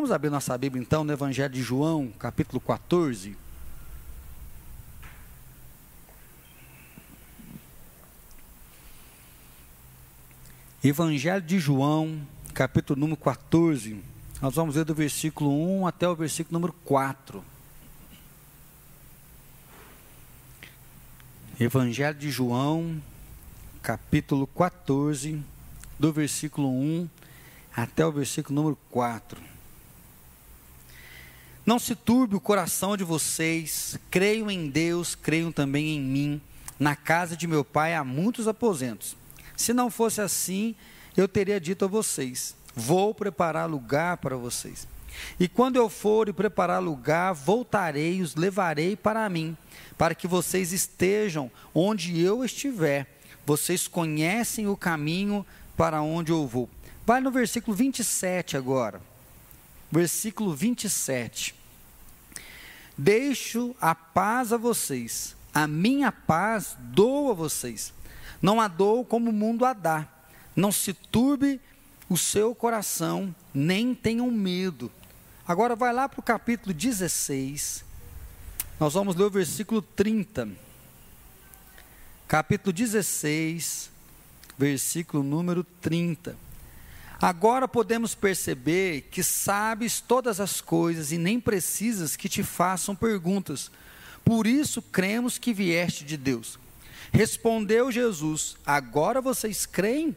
Vamos abrir nossa Bíblia então no Evangelho de João, capítulo 14. Evangelho de João, capítulo número 14. Nós vamos ver do versículo 1 até o versículo número 4. Evangelho de João, capítulo 14, do versículo 1 até o versículo número 4. Não se turbe o coração de vocês, creiam em Deus, creiam também em mim. Na casa de meu pai há muitos aposentos. Se não fosse assim, eu teria dito a vocês: Vou preparar lugar para vocês. E quando eu for e preparar lugar, voltarei e os levarei para mim, para que vocês estejam onde eu estiver. Vocês conhecem o caminho para onde eu vou. Vai no versículo 27 agora. Versículo 27. Deixo a paz a vocês, a minha paz dou a vocês. Não a dou como o mundo a dá. Não se turbe o seu coração, nem tenham medo. Agora vai lá para o capítulo 16. Nós vamos ler o versículo 30. Capítulo 16, versículo número 30. Agora podemos perceber que sabes todas as coisas e nem precisas que te façam perguntas. Por isso cremos que vieste de Deus. Respondeu Jesus: Agora vocês creem?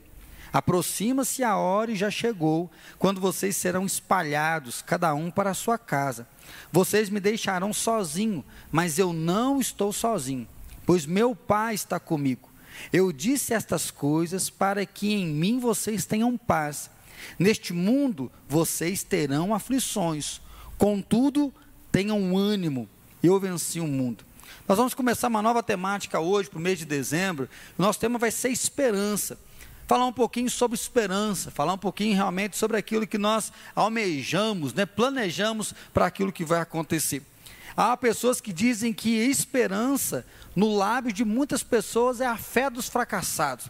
Aproxima-se a hora e já chegou, quando vocês serão espalhados, cada um para a sua casa. Vocês me deixarão sozinho, mas eu não estou sozinho, pois meu Pai está comigo. Eu disse estas coisas para que em mim vocês tenham paz. Neste mundo vocês terão aflições, contudo, tenham ânimo. Eu venci o mundo. Nós vamos começar uma nova temática hoje, para o mês de dezembro. Nosso tema vai ser esperança. Falar um pouquinho sobre esperança, falar um pouquinho realmente sobre aquilo que nós almejamos, né, planejamos para aquilo que vai acontecer. Há pessoas que dizem que esperança, no lábio de muitas pessoas, é a fé dos fracassados.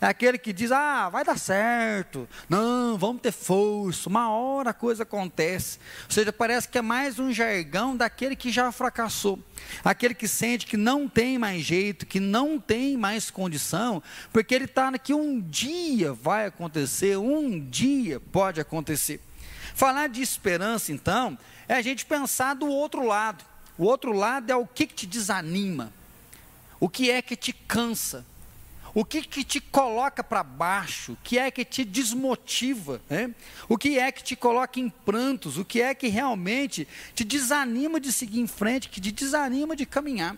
É aquele que diz: ah, vai dar certo, não, vamos ter força, uma hora a coisa acontece. Ou seja, parece que é mais um jargão daquele que já fracassou, aquele que sente que não tem mais jeito, que não tem mais condição, porque ele está que um dia vai acontecer, um dia pode acontecer. Falar de esperança, então, é a gente pensar do outro lado. O outro lado é o que, que te desanima, o que é que te cansa o que, que te coloca para baixo? O que é que te desmotiva? Né? O que é que te coloca em prantos? O que é que realmente te desanima de seguir em frente, que te desanima de caminhar?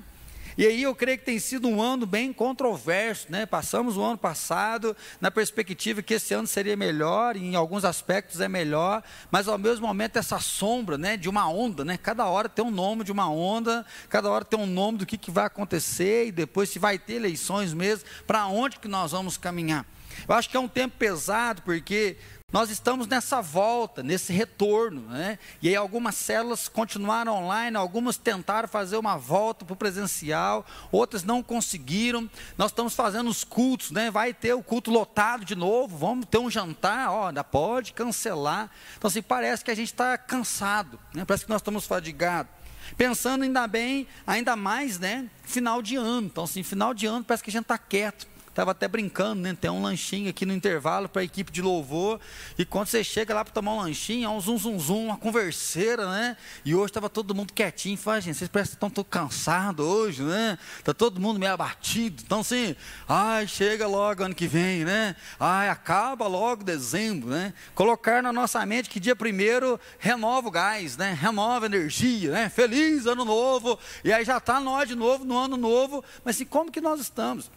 E aí eu creio que tem sido um ano bem controverso, né? Passamos o ano passado na perspectiva que esse ano seria melhor, em alguns aspectos é melhor, mas ao mesmo momento essa sombra, né, de uma onda, né? Cada hora tem um nome de uma onda, cada hora tem um nome do que, que vai acontecer e depois se vai ter eleições mesmo, para onde que nós vamos caminhar. Eu acho que é um tempo pesado porque nós estamos nessa volta, nesse retorno, né? E aí algumas células continuaram online, algumas tentaram fazer uma volta para o presencial, outras não conseguiram. Nós estamos fazendo os cultos, né? Vai ter o culto lotado de novo, vamos ter um jantar, ó, ainda pode cancelar. Então assim, parece que a gente está cansado, né? Parece que nós estamos fadigados. Pensando ainda bem, ainda mais, né? Final de ano. Então, assim, final de ano parece que a gente está quieto Estava até brincando, né? Tem um lanchinho aqui no intervalo para a equipe de louvor. E quando você chega lá para tomar um lanchinho, é um zum, zum, zum, uma converseira, né? E hoje estava todo mundo quietinho. Fala, gente, vocês parecem que estão cansados hoje, né? Está todo mundo meio abatido. Então, assim, ai, chega logo ano que vem, né? Ai, acaba logo dezembro, né? Colocar na nossa mente que dia primeiro renova o gás, né? Renova a energia, né? Feliz ano novo. E aí já está nós de novo no ano novo. Mas assim, como que nós estamos?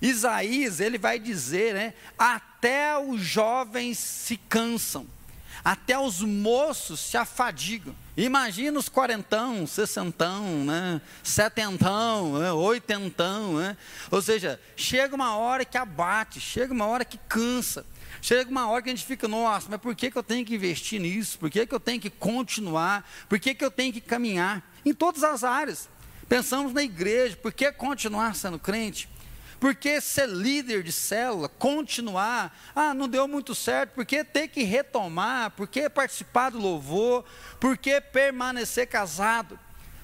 Isaías, ele vai dizer, né? Até os jovens se cansam, até os moços se afadigam. Imagina os quarentão, sessentão, né? setentão, né? oitentão. Né? Ou seja, chega uma hora que abate, chega uma hora que cansa. Chega uma hora que a gente fica, nossa, mas por que, que eu tenho que investir nisso? Por que, que eu tenho que continuar? Por que, que eu tenho que caminhar? Em todas as áreas. Pensamos na igreja, por que continuar sendo crente? Por que ser líder de célula, continuar? Ah, não deu muito certo, por que ter que retomar? Por que participar do louvor? Por que permanecer casado?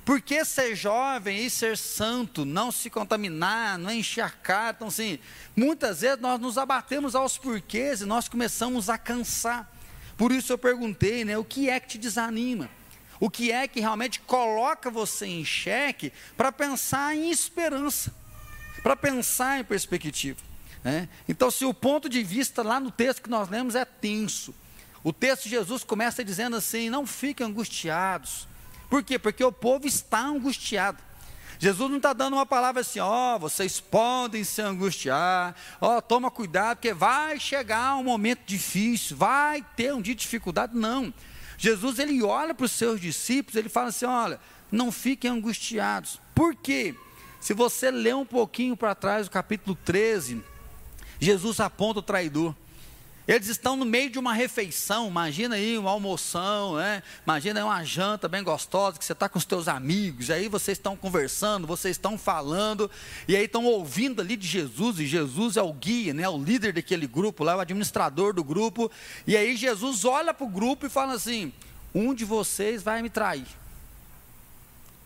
Por que ser jovem e ser santo, não se contaminar, não cara? Então, assim, muitas vezes nós nos abatemos aos porquês e nós começamos a cansar. Por isso eu perguntei, né, o que é que te desanima? O que é que realmente coloca você em xeque para pensar em esperança, para pensar em perspectiva? Né? Então, se o ponto de vista lá no texto que nós lemos é tenso, o texto de Jesus começa dizendo assim: não fiquem angustiados. Por quê? Porque o povo está angustiado. Jesus não está dando uma palavra assim, ó, oh, vocês podem se angustiar, ó, oh, toma cuidado, porque vai chegar um momento difícil, vai ter um dia de dificuldade. Não. Jesus ele olha para os seus discípulos, ele fala assim: olha, não fiquem angustiados. Por quê? Se você ler um pouquinho para trás, o capítulo 13, Jesus aponta o traidor. Eles estão no meio de uma refeição, imagina aí uma almoção, né? imagina aí uma janta bem gostosa, que você está com os teus amigos, aí vocês estão conversando, vocês estão falando, e aí estão ouvindo ali de Jesus, e Jesus é o guia, né? o líder daquele grupo lá, o administrador do grupo, e aí Jesus olha para o grupo e fala assim, um de vocês vai me trair.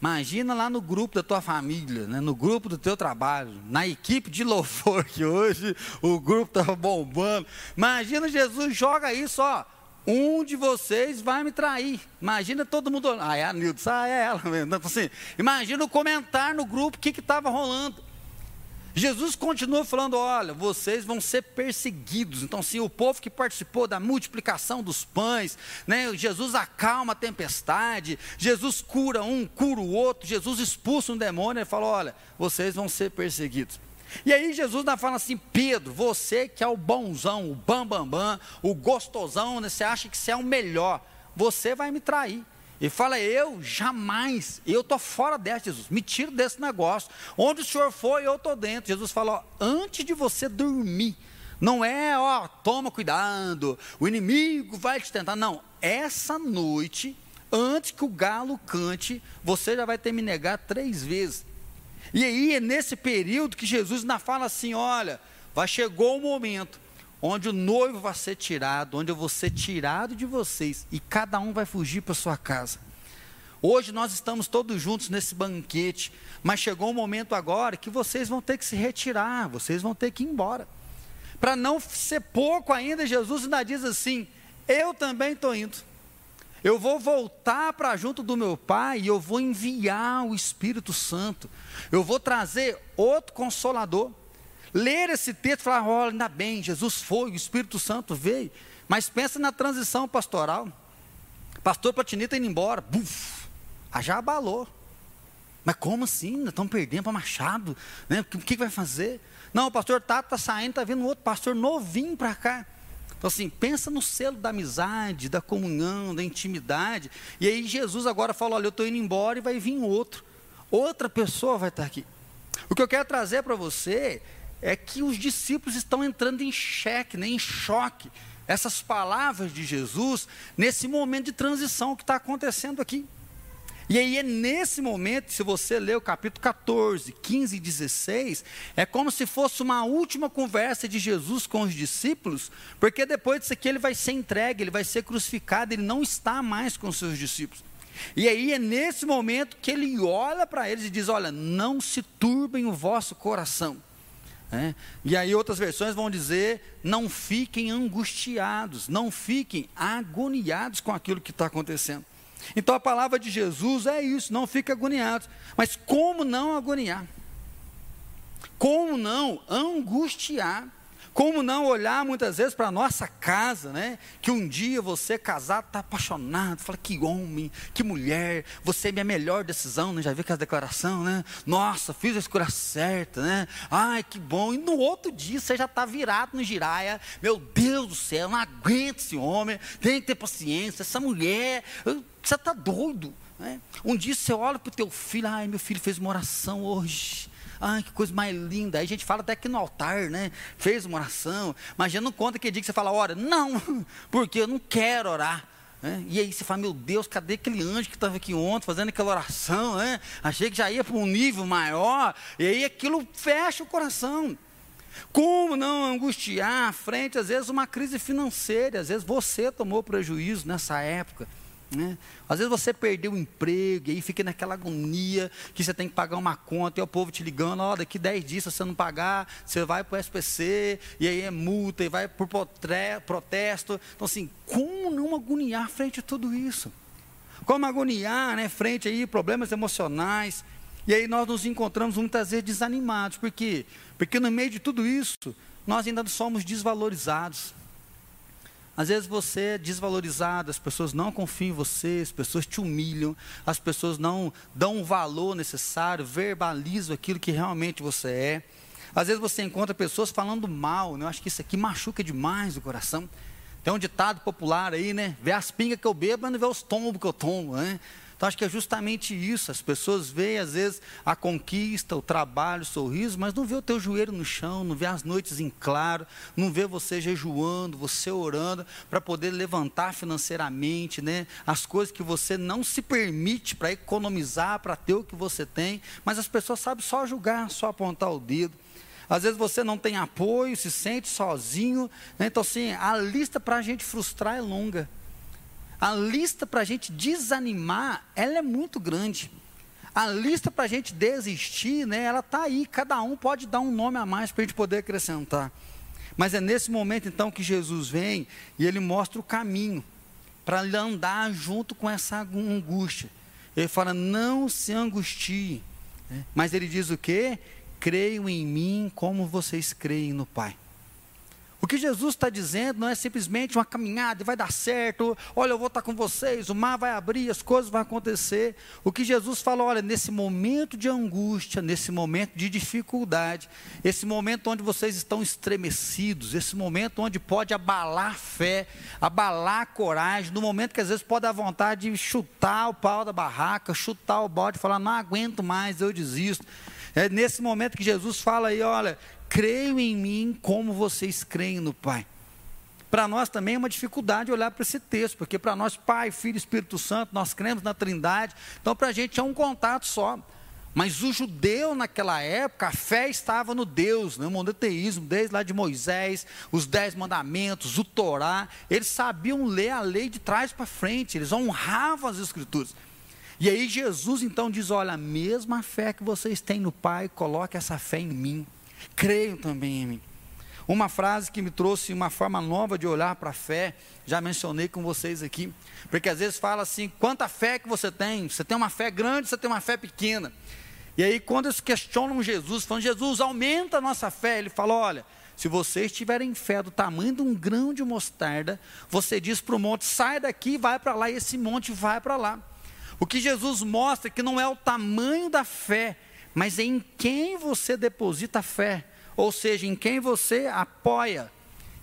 Imagina lá no grupo da tua família, né? no grupo do teu trabalho, na equipe de louvor que hoje o grupo estava bombando. Imagina Jesus joga isso, ó. Um de vocês vai me trair. Imagina todo mundo. Ah, é a Nilton, ah, é ela mesmo. Então, assim, imagina o comentário no grupo, o que estava rolando. Jesus continua falando: olha, vocês vão ser perseguidos. Então, se o povo que participou da multiplicação dos pães, né, Jesus acalma a tempestade, Jesus cura um, cura o outro, Jesus expulsa um demônio, ele fala: olha, vocês vão ser perseguidos. E aí Jesus fala assim: Pedro, você que é o bonzão, o bambambam, bam, bam, o gostosão, né, você acha que você é o melhor, você vai me trair. E fala, eu jamais, eu estou fora dessa, Jesus, me tiro desse negócio. Onde o Senhor for, eu estou dentro. Jesus falou, antes de você dormir, não é, ó, toma cuidado, o inimigo vai te tentar. Não, essa noite, antes que o galo cante, você já vai ter me negar três vezes. E aí é nesse período que Jesus ainda fala assim: olha, vai chegou o momento onde o noivo vai ser tirado, onde eu vou ser tirado de vocês e cada um vai fugir para sua casa. Hoje nós estamos todos juntos nesse banquete, mas chegou um momento agora que vocês vão ter que se retirar, vocês vão ter que ir embora. Para não ser pouco ainda, Jesus ainda diz assim: Eu também estou indo. Eu vou voltar para junto do meu Pai e eu vou enviar o Espírito Santo. Eu vou trazer outro consolador ler esse texto e falar: olha, ainda bem, Jesus foi, o Espírito Santo veio. Mas pensa na transição pastoral. Pastor Platinita indo embora, buf, já abalou. Mas como assim? Estão perdendo para Machado. Né? O que, que vai fazer? Não, o pastor Tato está saindo, está vindo outro pastor novinho para cá. Então, assim, pensa no selo da amizade, da comunhão, da intimidade. E aí Jesus agora fala: olha, eu estou indo embora e vai vir outro. Outra pessoa vai estar aqui. O que eu quero trazer para você é que os discípulos estão entrando em xeque, né, em choque. Essas palavras de Jesus, nesse momento de transição que está acontecendo aqui. E aí é nesse momento, se você ler o capítulo 14, 15 e 16, é como se fosse uma última conversa de Jesus com os discípulos, porque depois disso aqui ele vai ser entregue, ele vai ser crucificado, ele não está mais com os seus discípulos. E aí é nesse momento que ele olha para eles e diz: Olha, não se turbem o vosso coração. É? E aí outras versões vão dizer: não fiquem angustiados, não fiquem agoniados com aquilo que está acontecendo. Então a palavra de Jesus é isso: não fiquem agoniados. Mas como não agoniar? Como não angustiar como não olhar muitas vezes para a nossa casa, né? Que um dia você casado está apaixonado, fala que homem, que mulher, você é minha melhor decisão, né? Já viu aquela declaração, né? Nossa, fiz a escolha certa, né? Ai, que bom. E no outro dia você já está virado no giraia. Meu Deus do céu, não aguento esse homem, tem que ter paciência, essa mulher, você está doido. Né? Um dia você olha para o teu filho, ai, meu filho fez uma oração hoje. Ai, que coisa mais linda. Aí a gente fala até que no altar, né? Fez uma oração. Mas já não conta que dia que você fala, ora, não, porque eu não quero orar. Né? E aí você fala, meu Deus, cadê aquele anjo que estava aqui ontem fazendo aquela oração? Né? Achei que já ia para um nível maior. E aí aquilo fecha o coração. Como não angustiar frente, às vezes, uma crise financeira? Às vezes você tomou prejuízo nessa época. Né? Às vezes você perdeu o emprego e aí fica naquela agonia que você tem que pagar uma conta e o povo te ligando, ó, daqui 10 dias se você não pagar, você vai para o SPC, e aí é multa, e vai por protesto. Então assim, como não agoniar frente a tudo isso? Como agoniar né, frente aí problemas emocionais? E aí nós nos encontramos muitas vezes desanimados, por quê? Porque no meio de tudo isso, nós ainda somos desvalorizados. Às vezes você é desvalorizado, as pessoas não confiam em você, as pessoas te humilham, as pessoas não dão o valor necessário, verbalizam aquilo que realmente você é. Às vezes você encontra pessoas falando mal, né? eu acho que isso aqui machuca demais o coração. Tem um ditado popular aí, né? Vê as pingas que eu bebo, mas não vê os tombos que eu tomo, né? Então acho que é justamente isso. As pessoas veem, às vezes, a conquista, o trabalho, o sorriso, mas não vê o teu joelho no chão, não vê as noites em claro, não vê você jejuando, você orando para poder levantar financeiramente, né? As coisas que você não se permite para economizar, para ter o que você tem, mas as pessoas sabem só julgar, só apontar o dedo. Às vezes você não tem apoio, se sente sozinho. Né? Então, assim, a lista para a gente frustrar é longa a lista para a gente desanimar, ela é muito grande. A lista para a gente desistir, né, ela está aí. Cada um pode dar um nome a mais para a gente poder acrescentar. Mas é nesse momento então que Jesus vem e ele mostra o caminho para andar junto com essa angústia. Ele fala: não se angustie. Né? Mas ele diz o quê? Creiam em mim como vocês creem no Pai. O que Jesus está dizendo não é simplesmente uma caminhada e vai dar certo, olha, eu vou estar com vocês, o mar vai abrir, as coisas vão acontecer. O que Jesus fala, olha, nesse momento de angústia, nesse momento de dificuldade, esse momento onde vocês estão estremecidos, esse momento onde pode abalar a fé, abalar a coragem, no momento que às vezes pode dar vontade de chutar o pau da barraca, chutar o bode, falar, não aguento mais, eu desisto. É nesse momento que Jesus fala aí, olha, creio em mim como vocês creem no Pai. Para nós também é uma dificuldade olhar para esse texto, porque para nós, Pai, Filho Espírito Santo, nós cremos na Trindade, então para a gente é um contato só. Mas o judeu naquela época, a fé estava no Deus, no monoteísmo, desde lá de Moisés, os dez mandamentos, o Torá, eles sabiam ler a lei de trás para frente, eles honravam as escrituras. E aí Jesus então diz: olha, a mesma fé que vocês têm no Pai, coloque essa fé em mim. Creiam também em mim. Uma frase que me trouxe uma forma nova de olhar para a fé, já mencionei com vocês aqui, porque às vezes fala assim: quanta fé que você tem? Você tem uma fé grande, você tem uma fé pequena. E aí, quando eles questionam Jesus, falam: Jesus, aumenta a nossa fé, ele fala: olha, se vocês tiverem fé do tamanho de um grão de mostarda, você diz para o monte: sai daqui, vai para lá, e esse monte vai para lá. O que Jesus mostra é que não é o tamanho da fé, mas em quem você deposita fé, ou seja, em quem você apoia,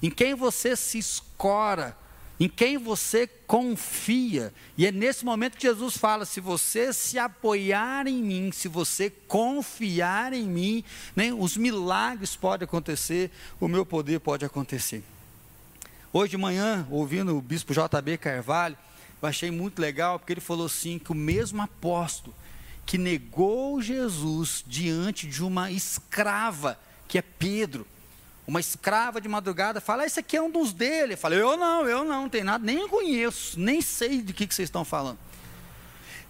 em quem você se escora, em quem você confia. E é nesse momento que Jesus fala: se você se apoiar em mim, se você confiar em mim, né, os milagres podem acontecer, o meu poder pode acontecer. Hoje de manhã, ouvindo o bispo JB Carvalho, eu achei muito legal, porque ele falou assim: que o mesmo apóstolo que negou Jesus diante de uma escrava, que é Pedro. Uma escrava de madrugada fala: ah, Esse aqui é um dos dele. Eu falei: Eu não, eu não, não tem nada, nem conheço, nem sei de que, que vocês estão falando.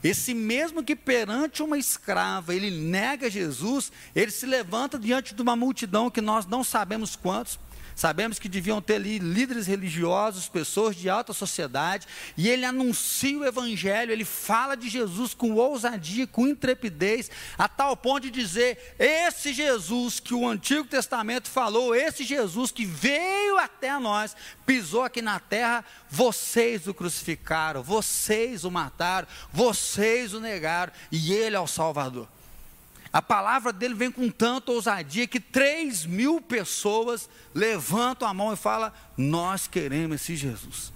Esse mesmo que perante uma escrava ele nega Jesus, ele se levanta diante de uma multidão que nós não sabemos quantos, Sabemos que deviam ter ali líderes religiosos, pessoas de alta sociedade, e ele anuncia o evangelho, ele fala de Jesus com ousadia, com intrepidez, a tal ponto de dizer: esse Jesus que o Antigo Testamento falou, esse Jesus que veio até nós, pisou aqui na terra, vocês o crucificaram, vocês o mataram, vocês o negaram, e ele é o Salvador. A palavra dele vem com tanta ousadia que 3 mil pessoas levantam a mão e falam: Nós queremos esse Jesus.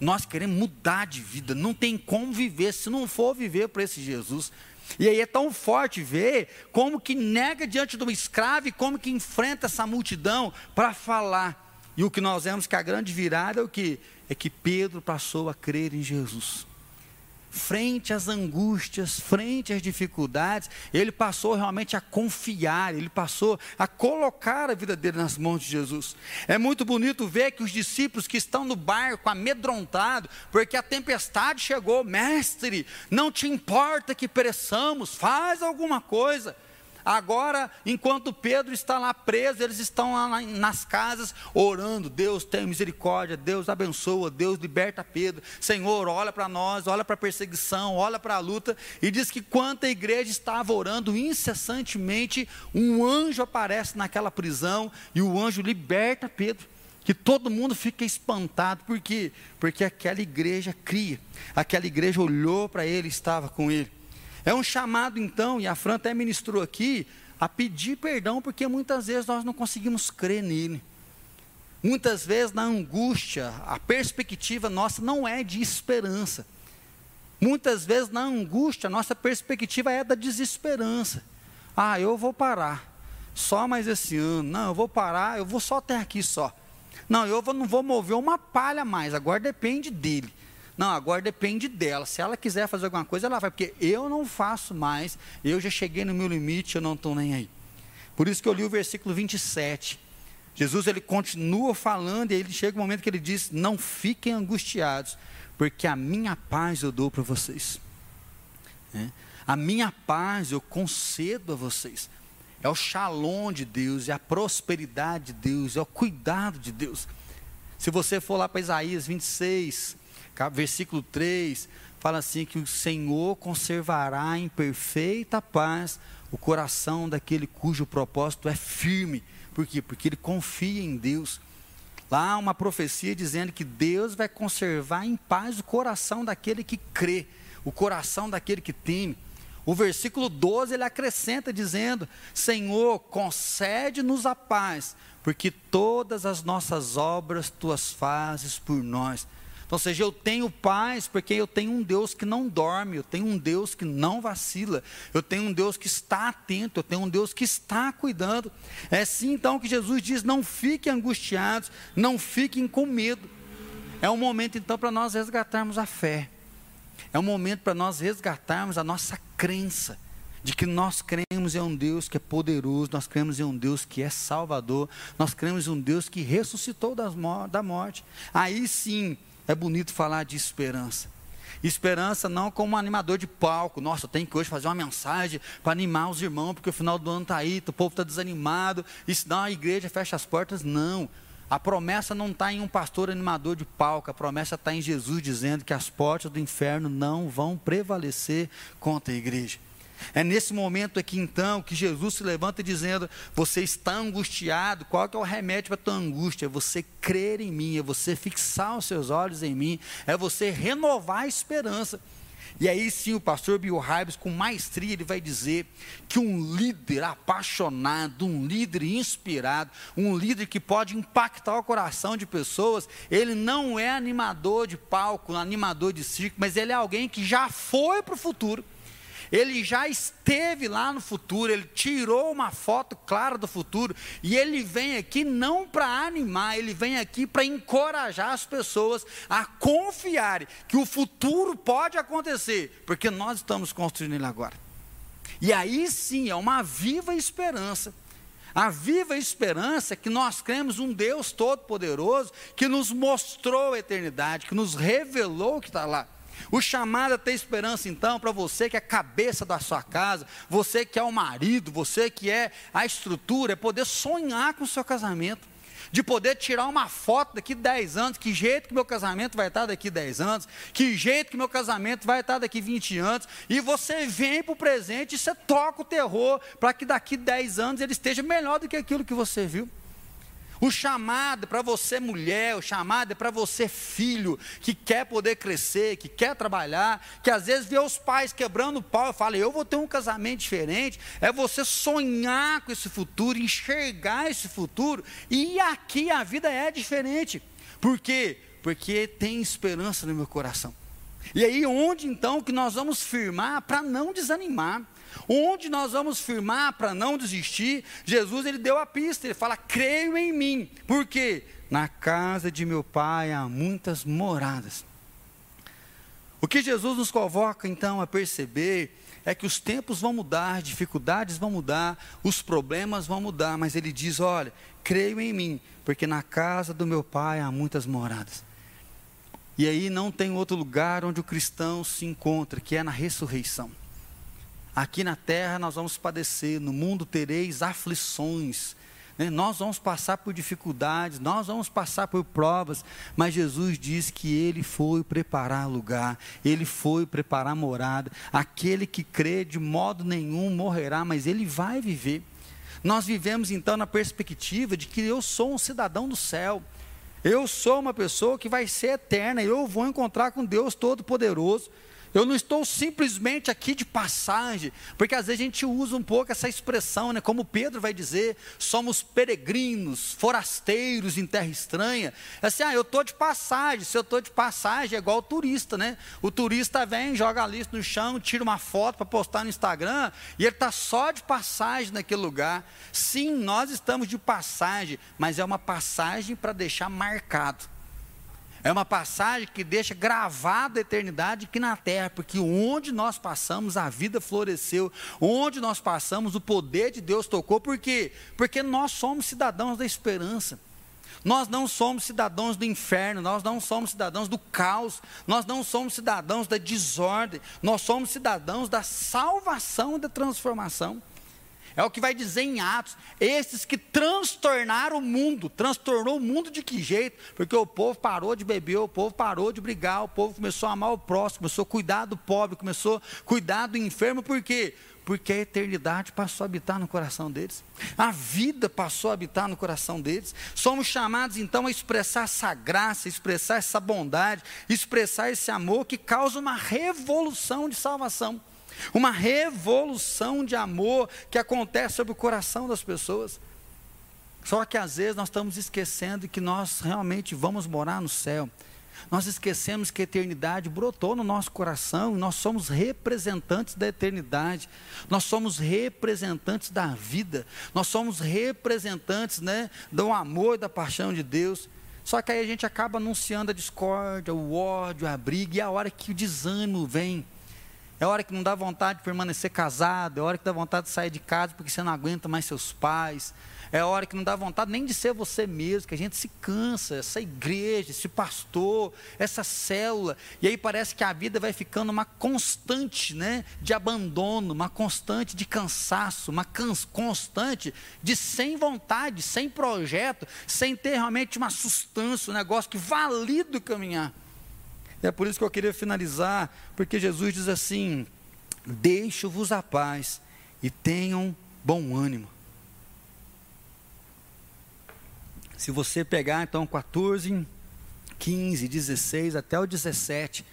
Nós queremos mudar de vida. Não tem como viver se não for viver para esse Jesus. E aí é tão forte ver como que nega diante de uma escrava e como que enfrenta essa multidão para falar. E o que nós vemos que a grande virada é o que? É que Pedro passou a crer em Jesus. Frente às angústias, frente às dificuldades, ele passou realmente a confiar, ele passou a colocar a vida dele nas mãos de Jesus. É muito bonito ver que os discípulos que estão no barco amedrontados, porque a tempestade chegou, mestre, não te importa que pereçamos, faz alguma coisa. Agora, enquanto Pedro está lá preso, eles estão lá nas casas orando: Deus tem misericórdia, Deus abençoa, Deus liberta Pedro. Senhor, olha para nós, olha para a perseguição, olha para a luta. E diz que quando a igreja estava orando incessantemente, um anjo aparece naquela prisão e o anjo liberta Pedro que todo mundo fica espantado, por quê? Porque aquela igreja cria, aquela igreja olhou para ele, estava com ele. É um chamado, então, e a Fran até ministrou aqui, a pedir perdão, porque muitas vezes nós não conseguimos crer nele. Muitas vezes, na angústia, a perspectiva nossa não é de esperança. Muitas vezes, na angústia, a nossa perspectiva é da desesperança. Ah, eu vou parar. Só mais esse ano. Não, eu vou parar, eu vou só até aqui só. Não, eu não vou mover uma palha mais, agora depende dele. Não, agora depende dela. Se ela quiser fazer alguma coisa, ela vai, porque eu não faço mais, eu já cheguei no meu limite, eu não estou nem aí. Por isso que eu li o versículo 27. Jesus ele continua falando e ele chega um momento que ele diz: Não fiquem angustiados, porque a minha paz eu dou para vocês. É. A minha paz eu concedo a vocês. É o shalom de Deus, é a prosperidade de Deus, é o cuidado de Deus. Se você for lá para Isaías 26, versículo 3, fala assim: que o Senhor conservará em perfeita paz o coração daquele cujo propósito é firme. Por quê? Porque ele confia em Deus. Lá uma profecia dizendo que Deus vai conservar em paz o coração daquele que crê, o coração daquele que teme. O versículo 12 ele acrescenta dizendo: Senhor, concede-nos a paz, porque todas as nossas obras tuas fazes por nós. Ou seja, eu tenho paz porque eu tenho um Deus que não dorme, eu tenho um Deus que não vacila, eu tenho um Deus que está atento, eu tenho um Deus que está cuidando. É assim então que Jesus diz: não fiquem angustiados, não fiquem com medo. É um momento então para nós resgatarmos a fé, é um momento para nós resgatarmos a nossa crença de que nós cremos em um Deus que é poderoso, nós cremos em um Deus que é salvador, nós cremos em um Deus que ressuscitou da morte. Aí sim, é bonito falar de esperança. Esperança não como um animador de palco. Nossa, tenho que hoje fazer uma mensagem para animar os irmãos, porque o final do ano está aí, o povo está desanimado, e senão a igreja fecha as portas. Não. A promessa não está em um pastor animador de palco, a promessa está em Jesus dizendo que as portas do inferno não vão prevalecer contra a igreja. É nesse momento aqui então que Jesus se levanta dizendo: Você está angustiado, qual que é o remédio para a tua angústia? É você crer em mim, é você fixar os seus olhos em mim, é você renovar a esperança. E aí sim o pastor Bill Hybels, com maestria, ele vai dizer que um líder apaixonado, um líder inspirado, um líder que pode impactar o coração de pessoas, ele não é animador de palco, animador de circo, mas ele é alguém que já foi para o futuro ele já esteve lá no futuro, ele tirou uma foto clara do futuro, e ele vem aqui não para animar, ele vem aqui para encorajar as pessoas a confiarem que o futuro pode acontecer, porque nós estamos construindo ele agora. E aí sim é uma viva esperança. A viva esperança é que nós cremos um Deus Todo-Poderoso que nos mostrou a eternidade, que nos revelou o que está lá. O chamado a ter esperança, então, para você que é a cabeça da sua casa, você que é o marido, você que é a estrutura, é poder sonhar com o seu casamento. De poder tirar uma foto daqui 10 anos, que jeito que meu casamento vai estar daqui 10 anos, que jeito que meu casamento vai estar daqui 20 anos, e você vem para o presente e você toca o terror para que daqui 10 anos ele esteja melhor do que aquilo que você viu. O chamado para você mulher, o chamado é para você filho, que quer poder crescer, que quer trabalhar, que às vezes vê os pais quebrando o pau e fala, eu vou ter um casamento diferente. É você sonhar com esse futuro, enxergar esse futuro, e aqui a vida é diferente. Por quê? Porque tem esperança no meu coração. E aí, onde então que nós vamos firmar para não desanimar? Onde nós vamos firmar para não desistir? Jesus ele deu a pista, ele fala: "Creio em mim". Por quê? Na casa de meu pai há muitas moradas. O que Jesus nos convoca então a perceber é que os tempos vão mudar, dificuldades vão mudar, os problemas vão mudar, mas ele diz: olha, creio em mim, porque na casa do meu pai há muitas moradas. E aí não tem outro lugar onde o cristão se encontra, que é na ressurreição. Aqui na terra nós vamos padecer, no mundo tereis aflições, né? Nós vamos passar por dificuldades, nós vamos passar por provas, mas Jesus diz que Ele foi preparar lugar, Ele foi preparar morada. Aquele que crê de modo nenhum morrerá, mas ele vai viver. Nós vivemos então na perspectiva de que eu sou um cidadão do céu. Eu sou uma pessoa que vai ser eterna, eu vou encontrar com Deus Todo-Poderoso. Eu não estou simplesmente aqui de passagem, porque às vezes a gente usa um pouco essa expressão, né? Como Pedro vai dizer, somos peregrinos, forasteiros em terra estranha. É assim, ah, eu estou de passagem. Se eu estou de passagem, é igual o turista, né? O turista vem, joga a lista no chão, tira uma foto para postar no Instagram, e ele está só de passagem naquele lugar. Sim, nós estamos de passagem, mas é uma passagem para deixar marcado. É uma passagem que deixa gravada a eternidade aqui na terra, porque onde nós passamos, a vida floresceu, onde nós passamos, o poder de Deus tocou, por quê? Porque nós somos cidadãos da esperança. Nós não somos cidadãos do inferno, nós não somos cidadãos do caos, nós não somos cidadãos da desordem, nós somos cidadãos da salvação e da transformação. É o que vai dizer em Atos. Esses que transtornaram o mundo. Transtornou o mundo de que jeito? Porque o povo parou de beber, o povo parou de brigar, o povo começou a amar o próximo, começou a cuidar do pobre, começou a cuidar do enfermo. Por quê? Porque a eternidade passou a habitar no coração deles. A vida passou a habitar no coração deles. Somos chamados então a expressar essa graça, expressar essa bondade, expressar esse amor que causa uma revolução de salvação uma revolução de amor que acontece sobre o coração das pessoas. Só que às vezes nós estamos esquecendo que nós realmente vamos morar no céu. Nós esquecemos que a eternidade brotou no nosso coração nós somos representantes da eternidade. Nós somos representantes da vida. Nós somos representantes né, do amor e da paixão de Deus. Só que aí a gente acaba anunciando a discórdia, o ódio, a briga, e a hora que o desânimo vem, é hora que não dá vontade de permanecer casado, é hora que dá vontade de sair de casa porque você não aguenta mais seus pais. É hora que não dá vontade nem de ser você mesmo, que a gente se cansa, essa igreja, esse pastor, essa célula. E aí parece que a vida vai ficando uma constante né, de abandono, uma constante de cansaço, uma constante de sem vontade, sem projeto, sem ter realmente uma sustância, um negócio que valida caminhar. É por isso que eu queria finalizar, porque Jesus diz assim: Deixo-vos a paz e tenham bom ânimo. Se você pegar então 14, 15, 16 até o 17,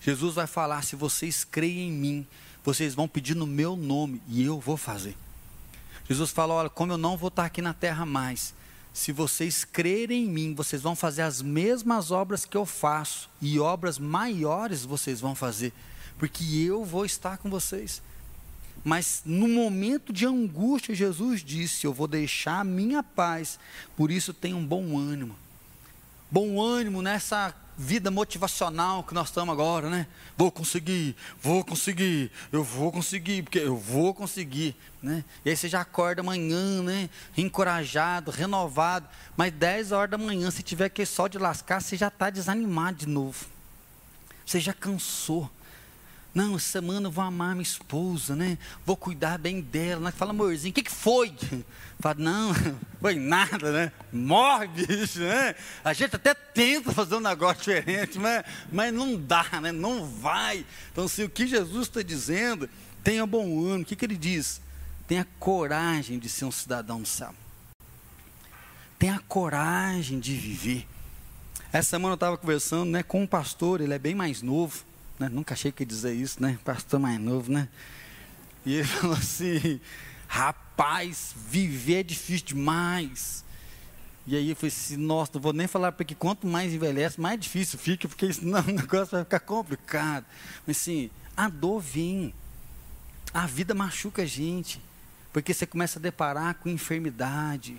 Jesus vai falar: se vocês creem em mim, vocês vão pedir no meu nome e eu vou fazer. Jesus fala: olha, como eu não vou estar aqui na terra mais, se vocês crerem em mim, vocês vão fazer as mesmas obras que eu faço, e obras maiores vocês vão fazer, porque eu vou estar com vocês. Mas no momento de angústia, Jesus disse: Eu vou deixar a minha paz, por isso tenham um bom ânimo. Bom ânimo nessa vida motivacional que nós estamos agora, né? Vou conseguir, vou conseguir, eu vou conseguir, porque eu vou conseguir, né? E aí você já acorda amanhã, né? Encorajado, renovado, mas 10 horas da manhã, se tiver que só de lascar, você já está desanimado de novo. Você já cansou. Não, essa semana eu vou amar minha esposa, né? Vou cuidar bem dela. Né? Fala, amorzinho, o que, que foi? Fala, não, foi nada, né? Morre, bicho, né? A gente até tenta fazer um negócio diferente, mas, mas não dá, né? Não vai. Então, se o que Jesus está dizendo, tenha bom ânimo. O que, que ele diz? Tenha coragem de ser um cidadão do céu. Tenha coragem de viver. Essa semana eu estava conversando né, com um pastor, ele é bem mais novo. Né? Nunca achei que ia dizer isso, né? Pastor mais novo, né? E ele falou assim: rapaz, viver é difícil demais. E aí eu falei assim: nossa, não vou nem falar, porque quanto mais envelhece, mais difícil fica, porque senão o negócio vai ficar complicado. Mas assim, a dor vem, a vida machuca a gente, porque você começa a deparar com enfermidade,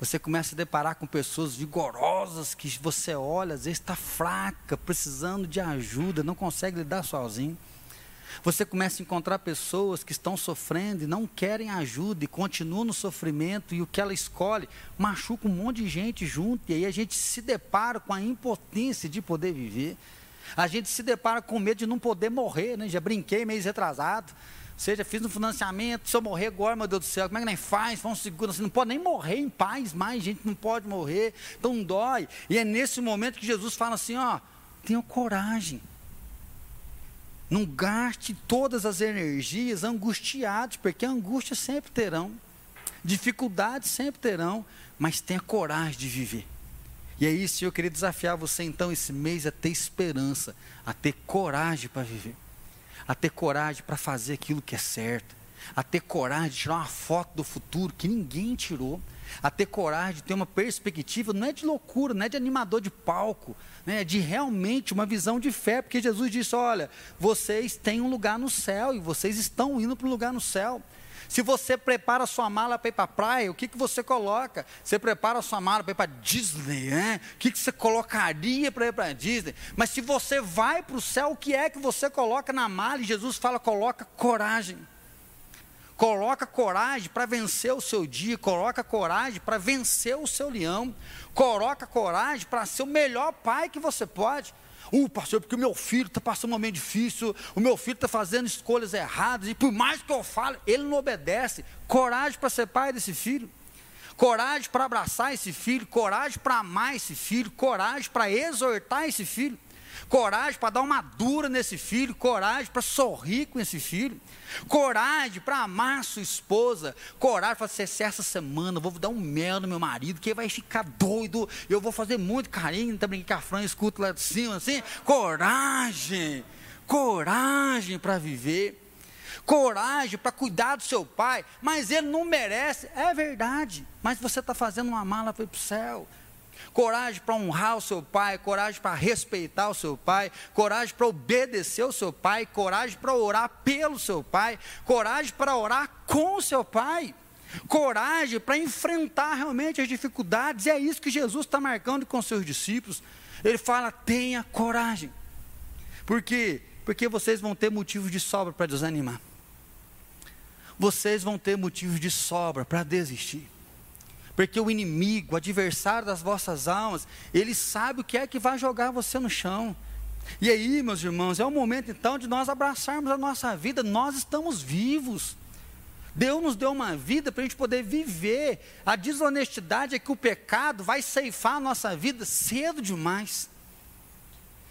Você começa a deparar com pessoas vigorosas que você olha, às vezes está fraca, precisando de ajuda, não consegue lidar sozinho. Você começa a encontrar pessoas que estão sofrendo e não querem ajuda e continuam no sofrimento e o que ela escolhe machuca um monte de gente junto e aí a gente se depara com a impotência de poder viver. A gente se depara com medo de não poder morrer, né? Já brinquei mês retrasado. Seja, fiz um financiamento, se eu morrer agora, meu Deus do céu, como é que nem faz? Vamos segura, você não pode nem morrer em paz mais, gente não pode morrer, então dói. E é nesse momento que Jesus fala assim, ó, tenha coragem. Não gaste todas as energias angustiadas, porque angústia sempre terão, dificuldades sempre terão, mas tenha coragem de viver. E é isso, eu queria desafiar você então esse mês a ter esperança, a ter coragem para viver a ter coragem para fazer aquilo que é certo, a ter coragem de tirar uma foto do futuro que ninguém tirou, a ter coragem de ter uma perspectiva, não é de loucura, não é de animador de palco, né, é de realmente uma visão de fé, porque Jesus disse: olha, vocês têm um lugar no céu e vocês estão indo para um lugar no céu. Se você prepara sua mala para ir para a praia, o que, que você coloca? Você prepara sua mala para ir para Disney, né? O que, que você colocaria para ir para Disney? Mas se você vai para o céu, o que é que você coloca na mala? E Jesus fala: coloca coragem. Coloca coragem para vencer o seu dia, coloca coragem para vencer o seu leão, coloca coragem para ser o melhor pai que você pode. Uh, pastor, porque o meu filho está passando um momento difícil, o meu filho está fazendo escolhas erradas, e por mais que eu fale, ele não obedece. Coragem para ser pai desse filho, coragem para abraçar esse filho, coragem para amar esse filho, coragem para exortar esse filho coragem para dar uma dura nesse filho, coragem para sorrir com esse filho, coragem para amar sua esposa, coragem para ser essa semana vou dar um mel no meu marido, que vai ficar doido, eu vou fazer muito carinho, também que a Fran escuta lá de cima assim, coragem, coragem para viver. Coragem para cuidar do seu pai, mas ele não merece, é verdade. Mas você está fazendo uma mala para o céu coragem para honrar o seu pai, coragem para respeitar o seu pai, coragem para obedecer o seu pai, coragem para orar pelo seu pai, coragem para orar com o seu pai, coragem para enfrentar realmente as dificuldades, e é isso que Jesus está marcando com seus discípulos. Ele fala: tenha coragem. Por quê? Porque vocês vão ter motivos de sobra para desanimar. Vocês vão ter motivos de sobra para desistir. Porque o inimigo, o adversário das vossas almas, ele sabe o que é que vai jogar você no chão. E aí, meus irmãos, é o momento então de nós abraçarmos a nossa vida. Nós estamos vivos. Deus nos deu uma vida para a gente poder viver. A desonestidade é que o pecado vai ceifar a nossa vida cedo demais.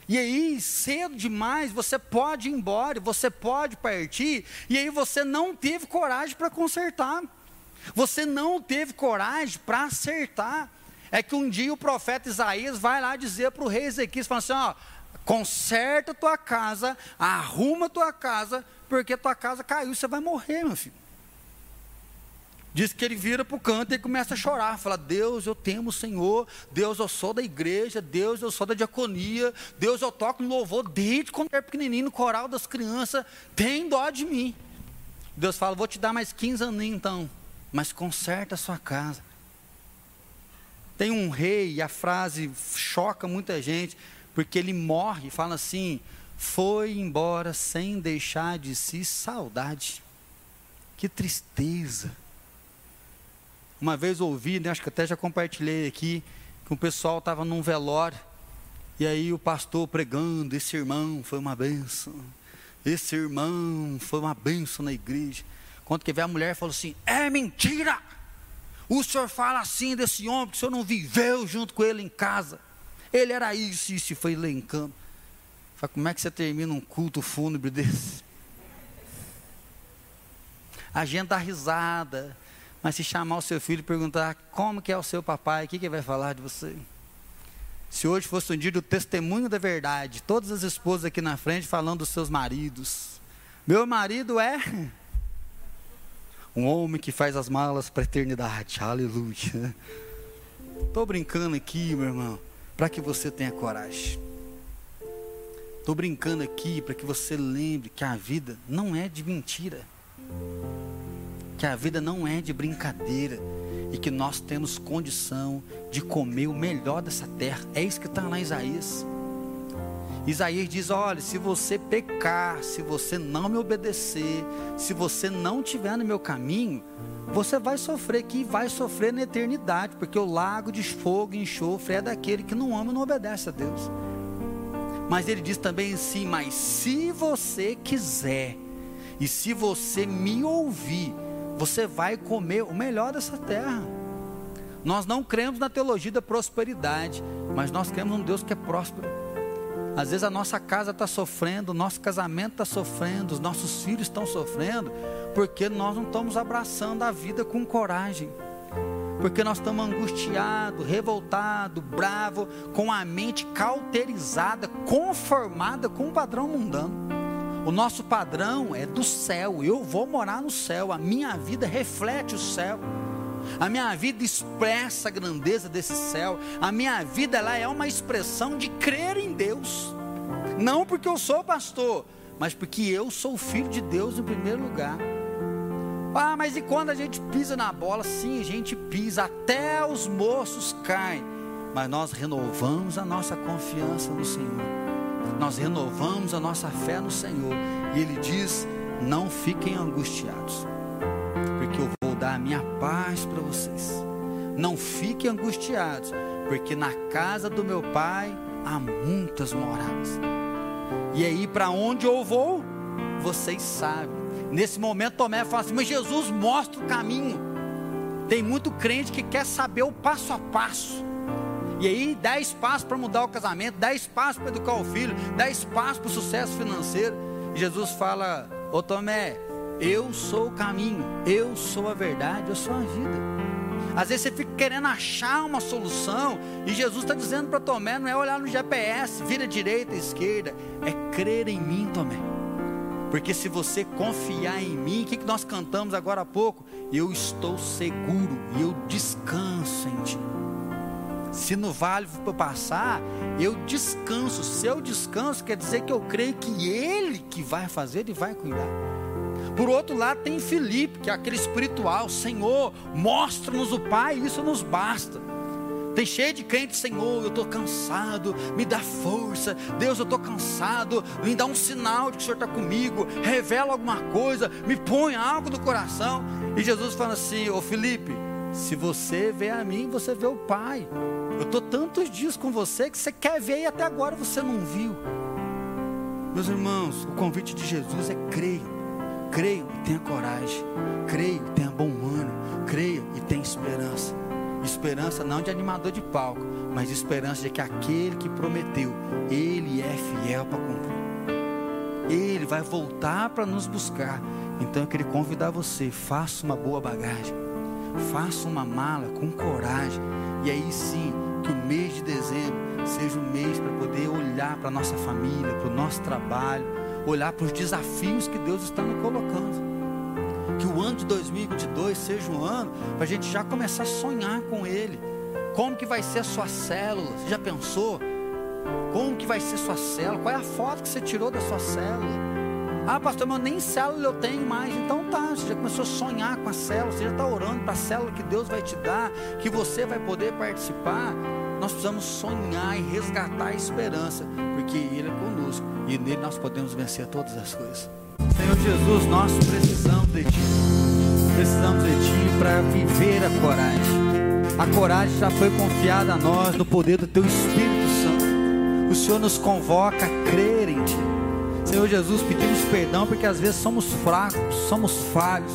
E aí, cedo demais, você pode ir embora, você pode partir, e aí você não teve coragem para consertar. Você não teve coragem para acertar. É que um dia o profeta Isaías vai lá dizer para o rei Ezequias, fala assim, ó, conserta tua casa, arruma tua casa, porque tua casa caiu, você vai morrer, meu filho. Diz que ele vira para o canto e começa a chorar. Fala: Deus, eu temo o Senhor. Deus, eu sou da igreja. Deus, eu sou da diaconia. Deus, eu toco no louvor desde quando era pequenininho no coral das crianças. Tem dó de mim. Deus fala: Vou te dar mais 15 aninhos então mas conserta a sua casa. Tem um rei, e a frase choca muita gente, porque ele morre e fala assim: foi embora sem deixar de si saudade. Que tristeza. Uma vez ouvi, né, acho que até já compartilhei aqui, que um pessoal estava num velório, e aí o pastor pregando: esse irmão foi uma benção, esse irmão foi uma benção na igreja. Quando que vê a mulher falou assim: é mentira! O senhor fala assim desse homem que o senhor não viveu junto com ele em casa. Ele era isso, isso, e foi elencando. Fala, como é que você termina um culto fúnebre desse? A gente dá risada, mas se chamar o seu filho e perguntar como que é o seu papai, o que, que ele vai falar de você? Se hoje fosse um dia do testemunho da verdade, todas as esposas aqui na frente falando dos seus maridos. Meu marido é um homem que faz as malas para a eternidade. Aleluia. Estou brincando aqui, meu irmão, para que você tenha coragem. Estou brincando aqui para que você lembre que a vida não é de mentira. Que a vida não é de brincadeira. e que nós temos condição de comer o melhor dessa terra. É isso que está lá em Isaías. Isaías diz: olha, se você pecar, se você não me obedecer, se você não estiver no meu caminho, você vai sofrer que vai sofrer na eternidade, porque o lago de fogo e enxofre é daquele que não ama e não obedece a Deus. Mas ele diz também assim: mas se você quiser, e se você me ouvir, você vai comer o melhor dessa terra. Nós não cremos na teologia da prosperidade, mas nós cremos num Deus que é próspero. Às vezes a nossa casa está sofrendo, o nosso casamento está sofrendo, os nossos filhos estão sofrendo, porque nós não estamos abraçando a vida com coragem. Porque nós estamos angustiados, revoltados, bravos, com a mente cauterizada, conformada com o padrão mundano. O nosso padrão é do céu. Eu vou morar no céu. A minha vida reflete o céu. A minha vida expressa a grandeza desse céu. A minha vida ela é uma expressão de crer em Deus. Não porque eu sou pastor, mas porque eu sou filho de Deus em primeiro lugar. Ah, mas e quando a gente pisa na bola? Sim, a gente pisa, até os moços caem. Mas nós renovamos a nossa confiança no Senhor nós renovamos a nossa fé no Senhor. E Ele diz: não fiquem angustiados, porque eu minha paz para vocês. Não fiquem angustiados, porque na casa do meu Pai há muitas moradas. E aí, para onde eu vou, vocês sabem. Nesse momento, Tomé fala assim: Mas Jesus mostra o caminho. Tem muito crente que quer saber o passo a passo. E aí dá espaço para mudar o casamento, dá espaço para educar o filho, dá espaço para o sucesso financeiro. E Jesus fala: Ô Tomé, eu sou o caminho, eu sou a verdade, eu sou a vida. Às vezes você fica querendo achar uma solução, e Jesus está dizendo para Tomé: não é olhar no GPS, vira direita, esquerda, é crer em mim, Tomé. Porque se você confiar em mim, o que, que nós cantamos agora há pouco? Eu estou seguro e eu descanso em ti. Se no vale for passar, eu descanso. Se eu descanso, quer dizer que eu creio que Ele que vai fazer e vai cuidar. Por outro lado, tem Filipe, que é aquele espiritual. Senhor, mostra-nos o Pai, isso nos basta. Tem cheio de crente, Senhor, eu estou cansado, me dá força. Deus, eu estou cansado, me dá um sinal de que o Senhor está comigo. Revela alguma coisa, me põe algo no coração. E Jesus fala assim: Ô Felipe, se você vê a mim, você vê o Pai. Eu estou tantos dias com você que você quer ver e até agora você não viu. Meus irmãos, o convite de Jesus é creia. Creia e tenha coragem. Creia e tenha bom ânimo. Creia e tenha esperança. Esperança não de animador de palco, mas esperança de que aquele que prometeu, ele é fiel para cumprir. Ele vai voltar para nos buscar. Então eu queria convidar você, faça uma boa bagagem Faça uma mala com coragem. E aí sim, que o mês de dezembro seja um mês para poder olhar para a nossa família, para o nosso trabalho, olhar para os desafios que Deus está nos colocando. Que o ano de 2022 seja um ano para a gente já começar a sonhar com Ele. Como que vai ser a sua célula? Você já pensou? Como que vai ser a sua célula? Qual é a foto que você tirou da sua célula? Ah, pastor, mas nem célula eu tenho mais. Então tá, você já começou a sonhar com a célula, você já está orando para a célula que Deus vai te dar, que você vai poder participar. Nós precisamos sonhar e resgatar a esperança, porque Ele é conosco e nele nós podemos vencer todas as coisas. Senhor Jesus, nós precisamos de Ti. Precisamos de Ti para viver a coragem. A coragem já foi confiada a nós no poder do Teu Espírito Santo. O Senhor nos convoca a crer em Ti. Senhor Jesus, pedimos perdão porque às vezes somos fracos, somos falhos,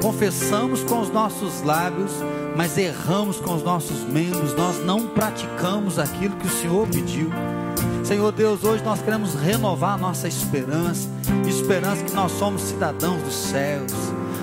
confessamos com os nossos lábios, mas erramos com os nossos membros, nós não praticamos aquilo que o Senhor pediu. Senhor Deus, hoje nós queremos renovar nossa esperança, esperança que nós somos cidadãos dos céus,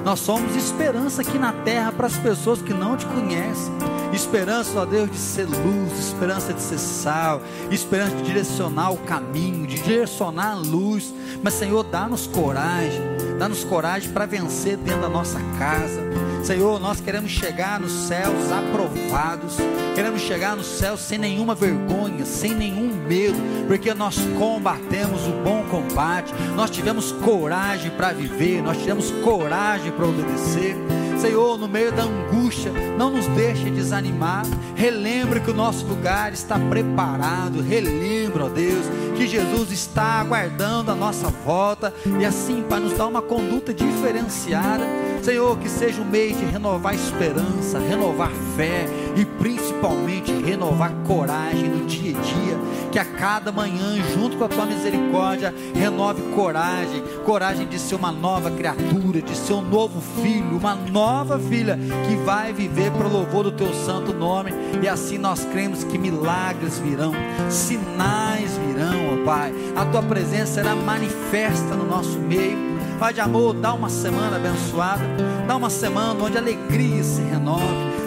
nós somos esperança aqui na terra para as pessoas que não te conhecem. Esperança, ó Deus, de ser luz, esperança de ser sal, esperança de direcionar o caminho, de direcionar a luz. Mas, Senhor, dá-nos coragem, dá-nos coragem para vencer dentro da nossa casa. Senhor, nós queremos chegar nos céus aprovados, queremos chegar nos céus sem nenhuma vergonha, sem nenhum medo, porque nós combatemos o bom combate, nós tivemos coragem para viver, nós tivemos coragem para obedecer. Senhor, no meio da angústia, não nos deixe desanimar. Relembre que o nosso lugar está preparado. Relembre, ó Deus, que Jesus está aguardando a nossa volta e assim para nos dar uma conduta diferenciada. Senhor, que seja um mês de renovar esperança, renovar fé e principalmente renovar coragem no dia a dia. Que a cada manhã, junto com a tua misericórdia, renove coragem coragem de ser uma nova criatura, de ser um novo filho, uma nova filha que vai viver para o louvor do teu santo nome. E assim nós cremos que milagres virão, sinais virão, ó Pai. A tua presença será manifesta no nosso meio Pai de amor, dá uma semana abençoada, dá uma semana onde a alegria se renove,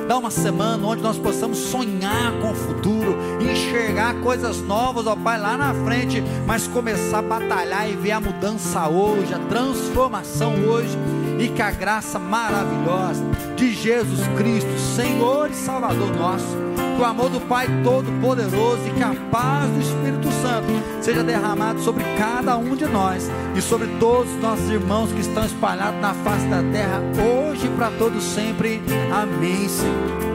dá uma semana onde nós possamos sonhar com o futuro, enxergar coisas novas, ó Pai, lá na frente, mas começar a batalhar e ver a mudança hoje, a transformação hoje, e que a graça maravilhosa de Jesus Cristo, Senhor e Salvador nosso, o amor do Pai Todo-Poderoso e que a paz do Espírito Santo seja derramado sobre cada um de nós e sobre todos os nossos irmãos que estão espalhados na face da terra, hoje e para todos sempre. Amém, Senhor.